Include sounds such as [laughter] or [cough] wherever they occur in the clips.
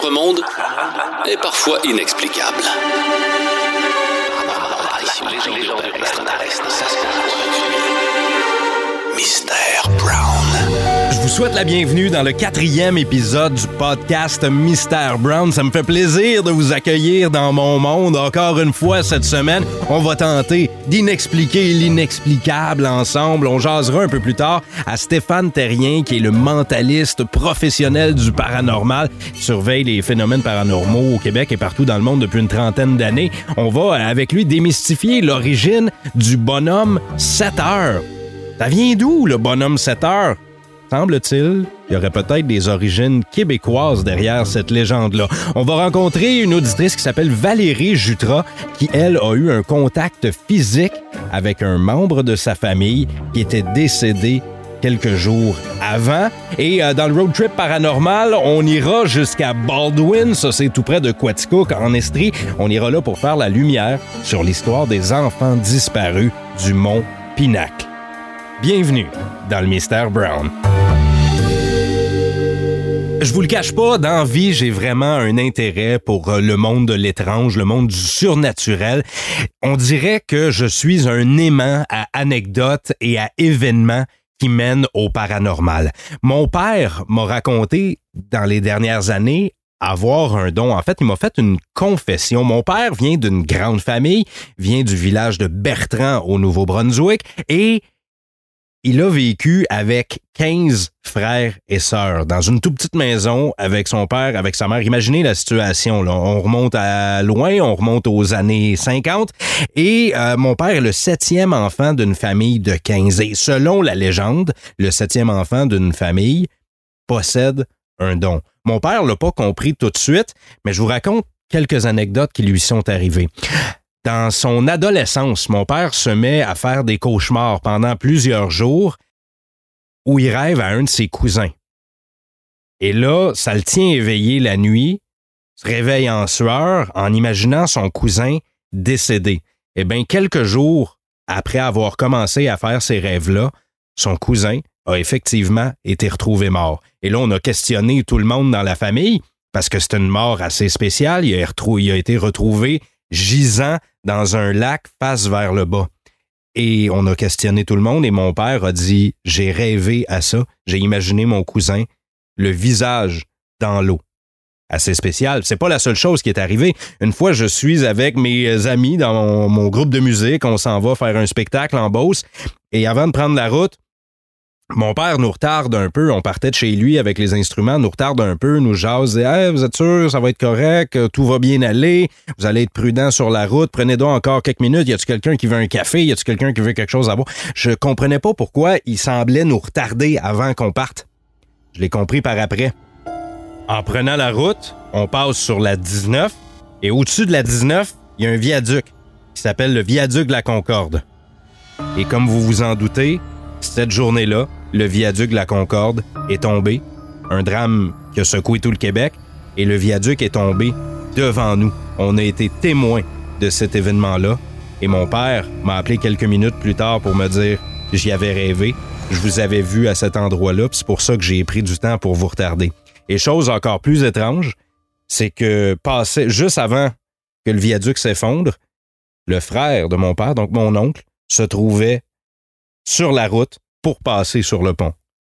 notre monde est parfois inexplicable. Mystère Brown. Souhaite la bienvenue dans le quatrième épisode du podcast Mystère Brown. Ça me fait plaisir de vous accueillir dans mon monde. Encore une fois cette semaine, on va tenter d'inexpliquer l'inexplicable ensemble. On jasera un peu plus tard à Stéphane Terrien, qui est le mentaliste professionnel du paranormal, qui surveille les phénomènes paranormaux au Québec et partout dans le monde depuis une trentaine d'années. On va avec lui démystifier l'origine du bonhomme 7 heures. Ça vient d'où le bonhomme 7 heures? Semble-t-il, il y aurait peut-être des origines québécoises derrière cette légende-là. On va rencontrer une auditrice qui s'appelle Valérie Jutras, qui, elle, a eu un contact physique avec un membre de sa famille qui était décédé quelques jours avant. Et euh, dans le road trip paranormal, on ira jusqu'à Baldwin, ça c'est tout près de Quaticook, en Estrie. On ira là pour faire la lumière sur l'histoire des enfants disparus du mont Pinacle. Bienvenue dans le Mystère Brown. Je vous le cache pas, dans vie, j'ai vraiment un intérêt pour euh, le monde de l'étrange, le monde du surnaturel. On dirait que je suis un aimant à anecdotes et à événements qui mènent au paranormal. Mon père m'a raconté dans les dernières années avoir un don. En fait, il m'a fait une confession. Mon père vient d'une grande famille, vient du village de Bertrand au Nouveau-Brunswick et il a vécu avec 15 frères et sœurs dans une toute petite maison avec son père, avec sa mère. Imaginez la situation. Là. On remonte à loin, on remonte aux années 50. Et euh, mon père est le septième enfant d'une famille de 15. Et selon la légende, le septième enfant d'une famille possède un don. Mon père l'a pas compris tout de suite, mais je vous raconte quelques anecdotes qui lui sont arrivées. Dans son adolescence, mon père se met à faire des cauchemars pendant plusieurs jours où il rêve à un de ses cousins. Et là, ça le tient éveillé la nuit, se réveille en sueur en imaginant son cousin décédé. Eh bien, quelques jours après avoir commencé à faire ces rêves-là, son cousin a effectivement été retrouvé mort. Et là, on a questionné tout le monde dans la famille parce que c'est une mort assez spéciale. Il a, été retrouvé gisant dans un lac face vers le bas. Et on a questionné tout le monde et mon père a dit, j'ai rêvé à ça, j'ai imaginé mon cousin, le visage dans l'eau. Assez spécial. C'est pas la seule chose qui est arrivée. Une fois, je suis avec mes amis dans mon, groupe de musique, on s'en va faire un spectacle en Beauce. Et avant de prendre la route, mon père nous retarde un peu. On partait de chez lui avec les instruments, nous retarde un peu, nous jase. Hey, vous êtes sûr, ça va être correct, tout va bien aller, vous allez être prudent sur la route, prenez donc encore quelques minutes. Y a-tu quelqu'un qui veut un café? Y a-tu quelqu'un qui veut quelque chose à boire? Je comprenais pas pourquoi il semblait nous retarder avant qu'on parte. Je l'ai compris par après. En prenant la route, on passe sur la 19 et au-dessus de la 19, il y a un viaduc qui s'appelle le viaduc de la Concorde. Et comme vous vous en doutez, cette journée-là, le viaduc de la Concorde est tombé, un drame qui a secoué tout le Québec, et le viaduc est tombé devant nous. On a été témoins de cet événement-là, et mon père m'a appelé quelques minutes plus tard pour me dire j'y avais rêvé, je vous avais vu à cet endroit-là, c'est pour ça que j'ai pris du temps pour vous retarder. Et chose encore plus étrange, c'est que juste avant que le viaduc s'effondre, le frère de mon père, donc mon oncle, se trouvait sur la route pour passer sur le pont.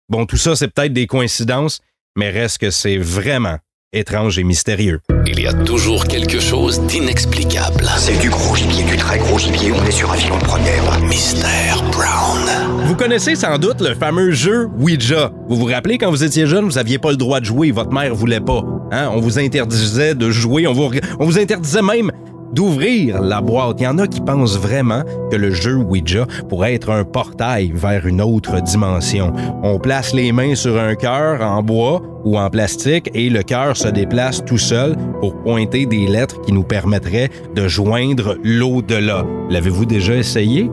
Bon, tout ça, c'est peut-être des coïncidences, mais reste que c'est vraiment étrange et mystérieux. Il y a toujours quelque chose d'inexplicable. C'est du gros gibier, du très gros gibier. On est sur un filon de première. Mystère Brown. Vous connaissez sans doute le fameux jeu Ouija. Vous vous rappelez quand vous étiez jeune, vous aviez pas le droit de jouer, votre mère voulait pas. Hein? On vous interdisait de jouer, on vous, on vous interdisait même d'ouvrir la boîte. Il y en a qui pensent vraiment que le jeu Ouija pourrait être un portail vers une autre dimension. On place les mains sur un cœur en bois ou en plastique et le cœur se déplace tout seul pour pointer des lettres qui nous permettraient de joindre l'au-delà. L'avez-vous déjà essayé?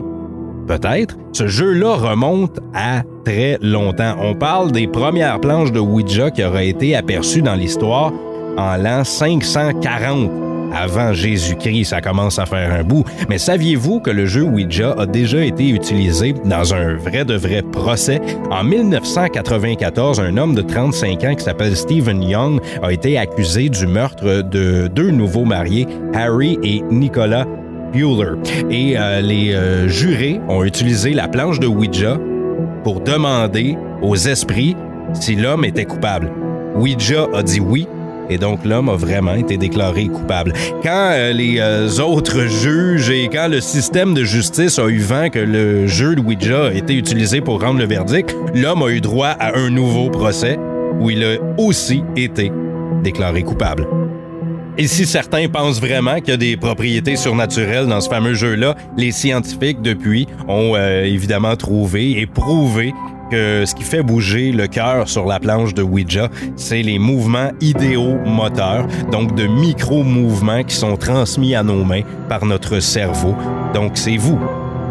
Peut-être. Ce jeu-là remonte à très longtemps. On parle des premières planches de Ouija qui auraient été aperçues dans l'histoire en l'an 540 avant Jésus-Christ. Ça commence à faire un bout. Mais saviez-vous que le jeu Ouija a déjà été utilisé dans un vrai de vrai procès? En 1994, un homme de 35 ans qui s'appelle Stephen Young a été accusé du meurtre de deux nouveaux mariés, Harry et Nicolas Bueller. Et euh, les euh, jurés ont utilisé la planche de Ouija pour demander aux esprits si l'homme était coupable. Ouija a dit oui, et donc l'homme a vraiment été déclaré coupable. Quand euh, les autres juges et quand le système de justice a eu vent que le jeu de Ouija a été utilisé pour rendre le verdict, l'homme a eu droit à un nouveau procès où il a aussi été déclaré coupable. Et si certains pensent vraiment qu'il y a des propriétés surnaturelles dans ce fameux jeu-là, les scientifiques depuis ont euh, évidemment trouvé et prouvé que ce qui fait bouger le cœur sur la planche de Ouija, c'est les mouvements idéomoteurs, donc de micro-mouvements qui sont transmis à nos mains par notre cerveau. Donc c'est vous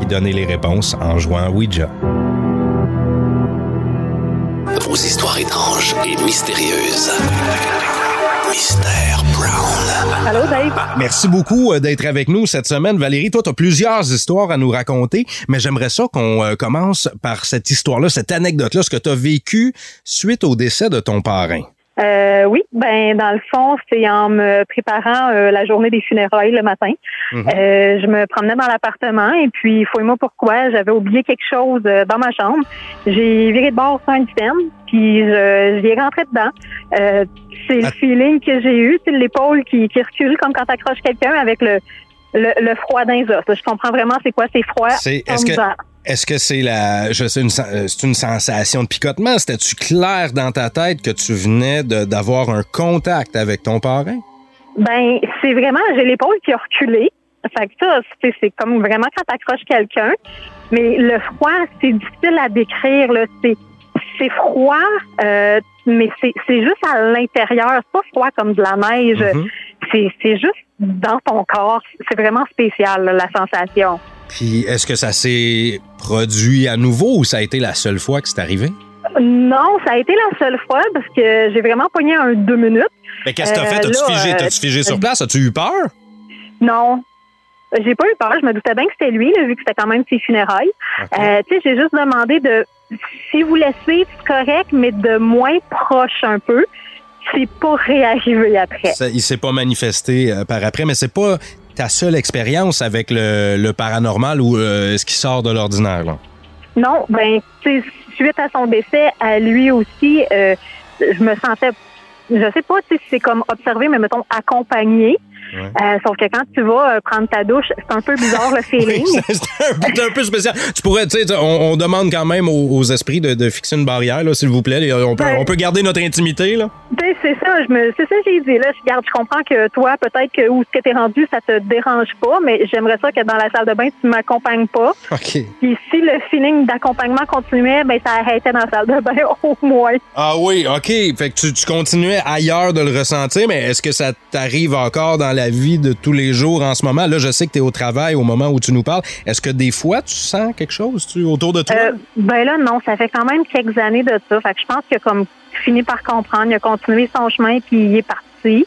qui donnez les réponses en jouant à Ouija. Vos histoires étranges et mystérieuses. Mystère Brown. Allô, Dave? Merci beaucoup euh, d'être avec nous cette semaine. Valérie, toi, tu as plusieurs histoires à nous raconter, mais j'aimerais ça qu'on euh, commence par cette histoire-là, cette anecdote-là, ce que tu as vécu suite au décès de ton parrain. Euh, oui, ben dans le fond, c'est en me préparant euh, la journée des funérailles le matin. Mhm. Euh, je me promenais dans l'appartement et puis fouille-moi pourquoi, j'avais oublié quelque chose euh, dans ma chambre. J'ai viré de bord sur un système, puis je, j'y ai rentré dedans. C'est Ah. le feeling que j'ai eu, c'est l'épaule qui, qui recule comme quand t'accroches quelqu'un avec le, le, le froid les os. Je comprends vraiment c'est quoi, c'est froid. C'est- est-ce que-. Est-ce que c'est la, je sais, une, euh, c'est une sensation de picotement? C'était-tu clair dans ta tête que tu venais de- d'avoir un contact avec ton parrain? Ben, c'est vraiment, j'ai l'épaule qui a reculé. Fait que ça, c'est, c'est comme vraiment quand t'accroches quelqu'un. Mais le froid, c'est difficile à décrire, là. C'est, c'est froid, euh, mais c'est, juste à l'intérieur. C'est pas froid comme de la neige. Mhm. C'est, c'est juste dans ton corps. C'est vraiment spécial, là, la sensation. Puis est-ce que ça s'est produit à nouveau ou ça a été la seule fois que c'est arrivé? Non, ça a été la seule fois parce que j'ai vraiment pogné un deux minutes. Mais qu'est-ce que t'as Euh, fait? T'as-tu figé, euh, t'as-tu figé sur place? As-tu eu peur? Non. J'ai pas eu peur. Je me doutais bien que c'était lui, là, vu que c'était quand même ses funérailles. Euh, tu sais, j'ai juste demandé de, si vous laissez, c'est correct, mais de moins proche un peu. C'est pas réarrivé après. Ça- il s'est pas manifesté euh, par après, mais c'est pas ta seule expérience avec le, le paranormal ou euh, ce qui sort de l'ordinaire. là? Non, ben, suite à son décès, à lui aussi, euh, je me sentais, je sais pas si c'est comme observé, mais mettons accompagné. Ouais. Euh, sauf que quand tu vas euh, prendre ta douche, c'est un peu bizarre le [laughs] feeling. Oui, c'est un, peu spécial. Tu pourrais, tu sais, on, on demande quand même aux, aux esprits de, de fixer une barrière, s'il vous plaît. On peut, Ouais. on peut garder notre intimité, là. Ben, c'est ça, je me, c'est ça que j'ai dit. Là, je je comprends que toi, peut-être que où ce que t'es rendu, ça te dérange pas, mais j'aimerais ça que dans la salle de bain, tu m'accompagnes pas. OK. Puis si le feeling d'accompagnement continuait, ben ça arrêtait dans la salle de bain [laughs] au moins. Ah oui, OK. Fait que tu, tu continuais ailleurs de le ressentir, mais est-ce que ça t'arrive encore dans la vie de tous les jours en ce moment? Là, je sais que tu es au travail au moment où tu nous parles. Est-ce que des fois, tu sens quelque chose autour de toi? Euh, ben là, non, ça fait quand même quelques années de ça. Fait que je pense qu'il a comme fini par comprendre, il a continué son chemin puis il est parti.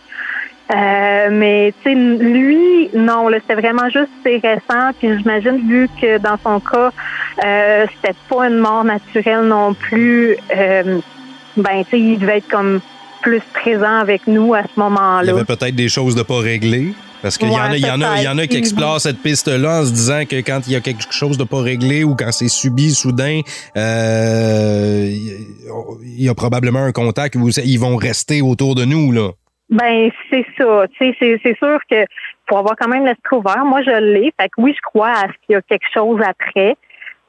Euh, mais tu sais, lui, non, c'était vraiment juste récent. Puis j'imagine vu que dans son cas, euh, c'était pas une mort naturelle non plus. Euh, ben tu sais, il devait être comme plus présent avec nous à ce Il y moment-là. avait peut-être des choses de pas régler. Parce qu'il y, en a- y, en a- il y en a qui explorent cette piste-là en se disant que quand il y a quelque chose de pas réglé ou quand c'est subi soudain, euh, il y a probablement un contact où ils vont rester autour de nous. là. Ben, c'est ça. Tu sais, c'est, sûr que faut avoir quand même l'esprit ouvert. Moi, je l'ai. Fait que oui, je crois à ce qu'il y a quelque chose après.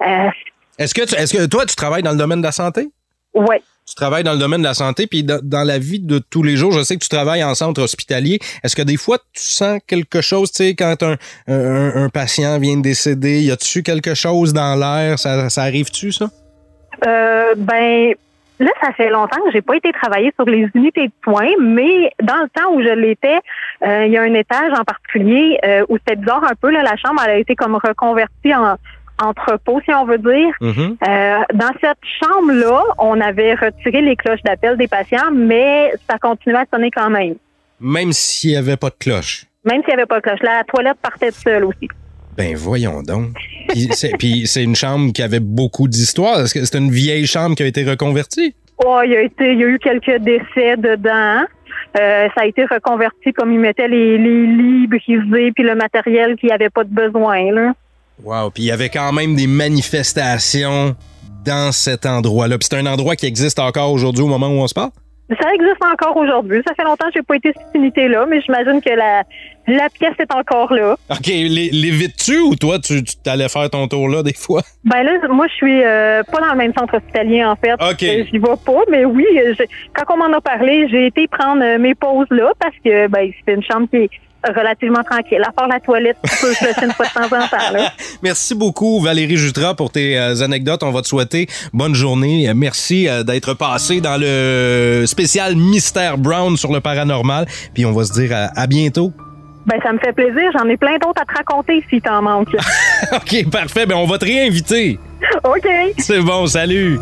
Euh, Est-ce que, tu- est-ce que toi, tu travailles dans le domaine de la santé? ouais. Tu travailles dans le domaine de la santé, puis dans, la vie de tous les jours, je sais que tu travailles en centre hospitalier. Est-ce que des fois, tu sens quelque chose, tu sais, quand un, un, un patient vient de décéder, y a-tu quelque chose dans l'air? Ça, ça arrive-tu, ça? Euh, ben, là, ça fait longtemps que j'ai pas été travailler sur les unités de soins, mais dans le temps où je l'étais, euh, il y a un étage en particulier euh, où c'était bizarre un peu. Là, la chambre, elle a été comme reconvertie en entrepôt, si on veut dire. Mhm. Euh, dans cette chambre-là, on avait retiré les cloches d'appel des patients, mais ça continuait à sonner quand même. Même s'il n'y avait pas de cloche. Même s'il n'y avait pas de cloche. La toilette partait seule aussi. Ben voyons donc. Puis [laughs] c'est, une chambre qui avait beaucoup d'histoire. Est-ce que c'est une vieille chambre qui a été reconvertie? Oh, il y a été, il y a eu quelques décès dedans. Euh, ça a été reconverti comme ils mettaient les, les lits brisés puis le matériel qui avait pas de besoin. Là. Wow. Puis il y avait quand même des manifestations dans cet endroit-là. Puis c'est un endroit qui existe encore aujourd'hui au moment où on se parle? Ça existe encore aujourd'hui. Ça fait longtemps que j'ai pas été cette unité-là, mais j'imagine que la, la pièce est encore là. OK. Les, les vites-tu ou toi, tu, tu t'allais faire ton tour là des fois? Ben là, moi, je suis euh, pas dans le même centre hospitalier, en fait. OK. Euh, J'y vais pas, mais oui, je- quand on m'en a parlé, j'ai été prendre euh, mes pauses là parce que ben c'est une chambre qui est relativement tranquille. À part la toilette, tu peux flusher une fois de temps en temps. Là. [laughs] Merci beaucoup, Valérie Jutras, pour tes euh, anecdotes. On va te souhaiter bonne journée. Euh, Merci euh, d'être passé dans le spécial Mystère Brown sur le paranormal. Puis on va se dire à, à bientôt. Ben ça me fait plaisir. J'en ai plein d'autres à te raconter si t'en manques. [laughs] OK, parfait. Ben on va te réinviter. [laughs] OK. C'est bon, salut.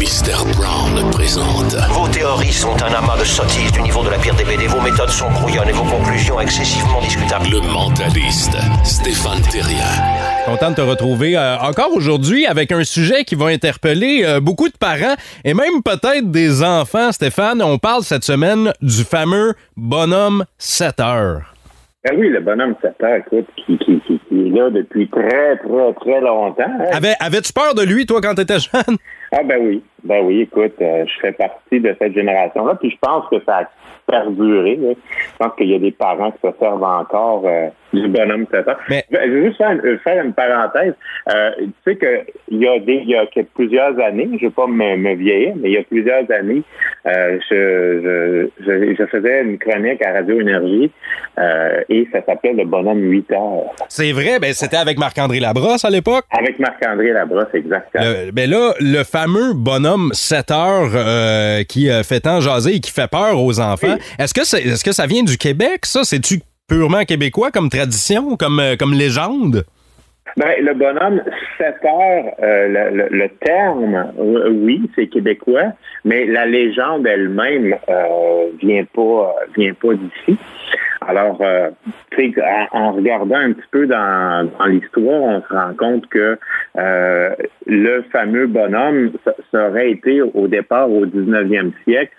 Mystère Brown présente Vos théories sont un amas de sottises du niveau de la pire des BD. Vos méthodes sont brouillonnes et vos conclusions excessivement discutables. le mentaliste Stéphane Thérien. Content de te retrouver euh, encore aujourd'hui avec un sujet qui va interpeller euh, beaucoup de parents et même peut-être des enfants. Stéphane, on parle cette semaine du fameux bonhomme 7 heures. Ben oui, le bonhomme 7 heures, écoute, qui, qui, qui, qui est là depuis très, très, très longtemps. hein. Avais, avais-tu peur de lui, toi, quand t'étais jeune? Ah ben oui, ben oui, écoute, euh, je fais partie de cette génération-là, puis je pense que ça a perduré. là. Je pense qu'il y a des parents qui se servent encore euh, du bonhomme 7 heures. Mais- je veux juste faire, une- faire une parenthèse. Euh, tu sais que il y a des, il y a plusieurs années, je vais pas me, me vieillir, mais il y a plusieurs années, euh, je, je, je, je faisais une chronique à Radio Énergie euh, et ça s'appelait le bonhomme 8 heures. C'est vrai, ben c'était avec Marc-André Labrosse à l'époque. Avec Marc-André Labrosse, exactement. Le- ben là, le fameux bonhomme 7 heures euh, qui euh, fait tant jaser et qui fait peur aux enfants, est-ce que, c'est- est-ce que ça vient du Québec, ça? C'est-tu purement québécois comme tradition, comme, euh, comme légende? Ben, le bonhomme 7 heures, euh, le, le- terme, euh, oui, c'est québécois, mais la légende elle-même vient pas vient pas d'ici. Alors, en, en regardant un petit peu dans, dans l'histoire, on se rend compte que le fameux bonhomme, ça, ça aurait été au départ au 19e siècle,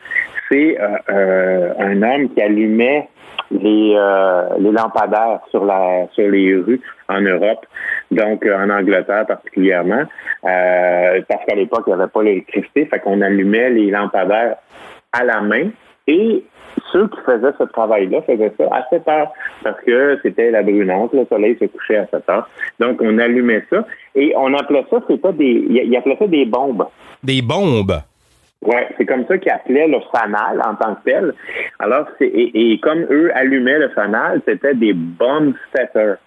euh, euh, un homme qui allumait les, euh, lampadaires sur les rues en Europe, donc en Angleterre particulièrement, parce qu'à l'époque, il n'y avait pas l'électricité, fait qu'on allumait les lampadaires à la main et ceux qui faisaient ce travail-là faisaient ça à 7 heures parce que c'était la brunante, le soleil se couchait à 7 heures. Donc, on allumait ça et on appelait ça, c'était des, ça des bombes. Des bombes? Ouais, c'est comme ça qu'ils appelaient le fanal en tant que tel. Alors, c'est, et, et comme eux allumaient le fanal, c'était des bomb setters.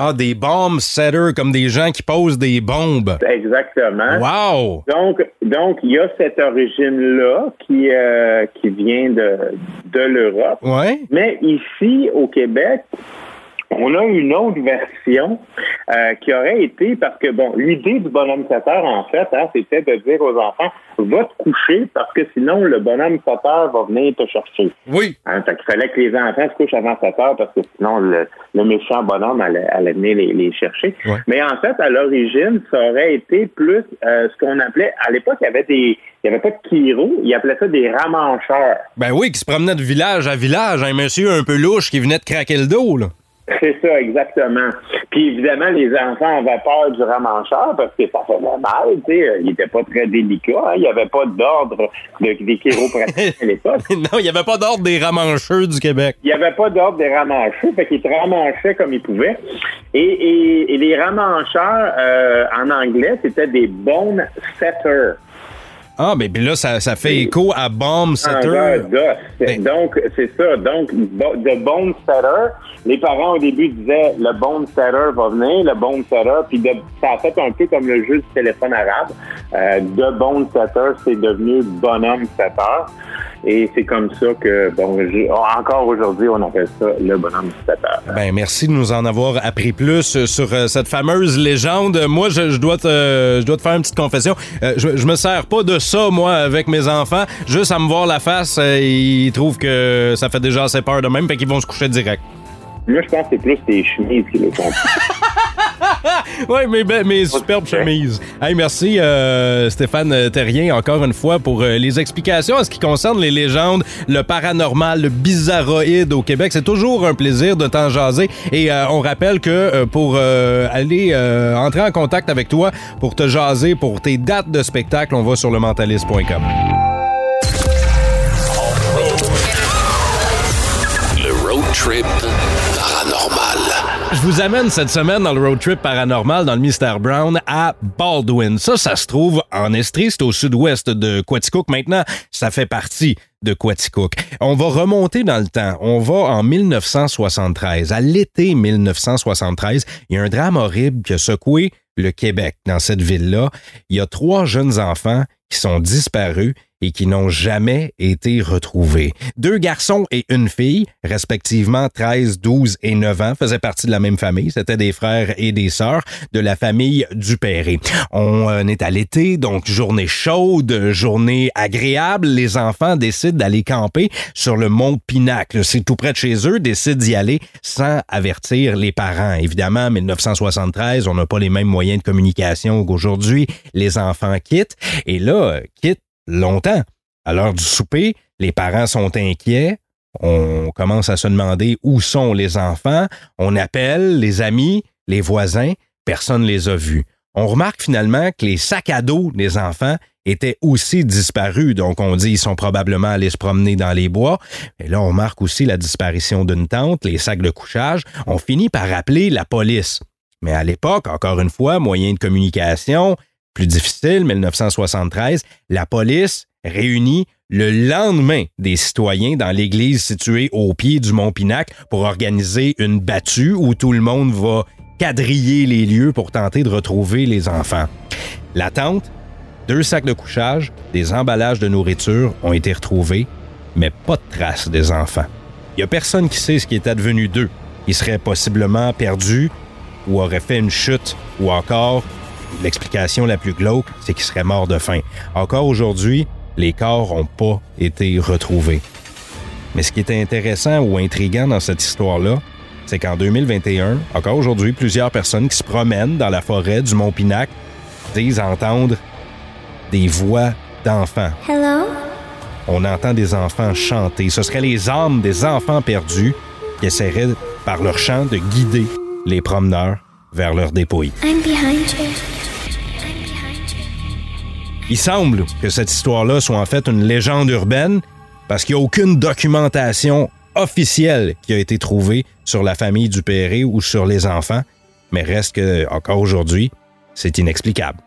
Ah, des bombes setters, comme des gens qui posent des bombes. Exactement. Wow! Donc, donc, il y a cette origine-là qui, euh, qui vient de, de l'Europe. Ouais? Mais ici, au Québec, on a une autre version euh, qui aurait été, parce que, bon, l'idée du bonhomme 7 heures, en fait, hein, c'était de dire aux enfants, va te coucher parce que sinon, le bonhomme 7 heures va venir te chercher. Oui. Hein, fait qu'il fallait que les enfants se couchent avant 7 heures parce que sinon, le, le méchant bonhomme allait, allait venir les, les chercher. Ouais. Mais en fait, à l'origine, ça aurait été plus euh, ce qu'on appelait, à l'époque, il y avait des, il y avait pas de chiro, ils appelaient ça des ramancheurs. Ben oui, qui se promenait de village à village, un monsieur un peu louche qui venait de craquer le dos, là. C'est ça, exactement. Puis évidemment, les enfants avaient peur du ramancheur parce que ça faisait mal, tu sais. Il n'était pas très délicat. hein. Il n'y avait pas d'ordre de, des chiropratiques à l'époque. [laughs] non, il n'y avait pas d'ordre des ramancheux du Québec. Il n'y avait pas d'ordre des ramancheux, fait qu'ils ramanchaient comme ils pouvaient. Et, et, et les ramancheurs, euh, en anglais, c'était des bone setters. Ah, ben puis là, ça, ça fait écho à bomb En setter. Ben- Donc, c'est ça. Donc, bo- de bone setter, les parents au début disaient le bone setter va venir, le bone setter, puis de- ça a fait un peu comme le jeu du téléphone arabe. Euh, de bone setter, c'est devenu bonhomme setter. Et c'est comme ça que, bon, encore aujourd'hui, on appelle ça le bonhomme mystère. Ben, merci de nous en avoir appris plus sur euh, cette fameuse légende. Moi, je, dois, te, je dois te faire une petite confession. Euh, je, je me sers pas de ça, moi, avec mes enfants. Juste à me voir la face, euh, ils trouvent que ça fait déjà assez peur de même, fait qu'ils vont se coucher direct. Moi, je pense que c'est plus tes chemises qui les font. [laughs] [laughs] oui, mes, mes superbes chemises. Hey, merci euh, Stéphane Terrien encore une fois pour euh, les explications en ce qui concerne les légendes, le paranormal, le bizarroïde au Québec. C'est toujours un plaisir de t'en jaser. Et euh, on rappelle que pour aller entrer en contact avec toi, pour te jaser, pour tes dates de spectacle, on va sur le mentaliste.com. Le road trip je vous amène cette semaine dans le road trip paranormal dans le Mystère Brown à Baldwin. Ça, ça se trouve en Estrie, c'est au sud-ouest de Quaticook. Maintenant, ça fait partie de Quaticook. On va remonter dans le temps. On va en 1973. À l'été 1973, il y a un drame horrible qui a secoué le Québec dans cette ville-là. Il y a trois jeunes enfants qui sont disparus et qui n'ont jamais été retrouvés. Deux garçons et une fille, respectivement 13, 12 et 9 ans, faisaient partie de la même famille. C'était des frères et des sœurs de la famille Dupéré. On euh, est à l'été, donc journée chaude, journée agréable. Les enfants décident d'aller camper sur le mont Pinacle. C'est tout près de chez eux, décident d'y aller sans avertir les parents. Évidemment, 1973, on n'a pas les mêmes moyens de communication qu'aujourd'hui. Les enfants quittent et là, quittent longtemps. À l'heure du souper, les parents sont inquiets. On commence à se demander où sont les enfants. On appelle les amis, les voisins. Personne ne les a vus. On remarque finalement que les sacs à dos des enfants étaient aussi disparus. Donc, on dit ils sont probablement allés se promener dans les bois. Et là, on remarque aussi la disparition d'une tente, les sacs de couchage. On finit par appeler la police. Mais à l'époque, encore une fois, moyen de communication, plus difficile, 1973, la police réunit le lendemain des citoyens dans l'église située au pied du Mont Pinac pour organiser une battue où tout le monde va quadriller les lieux pour tenter de retrouver les enfants. La tente, deux sacs de couchage, des emballages de nourriture ont été retrouvés, mais pas de traces des enfants. Il n'y a personne qui sait ce qui est advenu d'eux. Ils seraient possiblement perdus ou auraient fait une chute ou encore L'explication la plus glauque, c'est qu'il serait mort de faim. Encore aujourd'hui, les corps n'ont pas été retrouvés. Mais ce qui est intéressant ou intriguant dans cette histoire-là, c'est qu'en 2021, encore aujourd'hui, plusieurs personnes qui se promènent dans la forêt du Mont Pinac disent entendre des voix d'enfants. Hello? On entend des enfants chanter. Ce seraient les âmes des enfants perdus qui essaieraient, par leur chant, de guider les promeneurs vers leur dépouille. I'm behind you. Il semble que cette histoire-là soit en fait une légende urbaine parce qu'il n'y a aucune documentation officielle qui a été trouvée sur la famille du Péré ou sur les enfants, mais reste que, encore aujourd'hui, c'est inexplicable.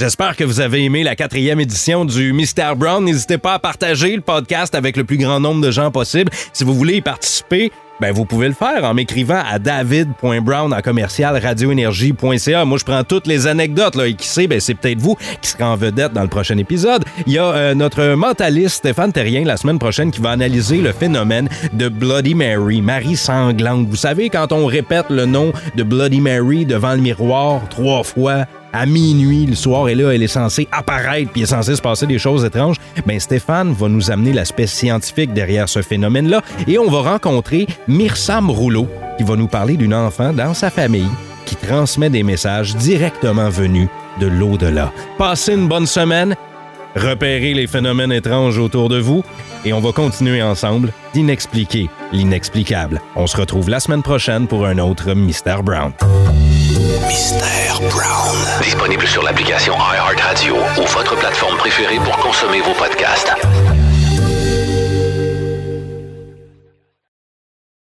J'espère que vous avez aimé la quatrième édition du Mystère Brown. N'hésitez pas à partager le podcast avec le plus grand nombre de gens possible. Si vous voulez y participer, ben vous pouvez le faire en m'écrivant à david.brown à commercial. Moi, je prends toutes les anecdotes là, et qui sait, ben c'est peut-être vous qui serez en vedette dans le prochain épisode. Il y a euh, notre mentaliste Stéphane Terrien la semaine prochaine qui va analyser le phénomène de Bloody Mary, Marie sanglante. Vous savez quand on répète le nom de Bloody Mary devant le miroir trois fois à minuit le soir et là elle est censée apparaître puis est censée se passer des choses étranges, ben Stéphane va nous amener l'aspect scientifique derrière ce phénomène-là et on va rencontrer Mirsam Rouleau qui va nous parler d'une enfant dans sa famille qui transmet des messages directement venus de l'au-delà. Passez une bonne semaine, repérez les phénomènes étranges autour de vous et on va continuer ensemble d'inexpliquer l'inexplicable. On se retrouve la semaine prochaine pour un autre Mystère Brown. Brown. Disponible sur l'application iHeartRadio ou votre plateforme préférée pour consommer vos podcasts.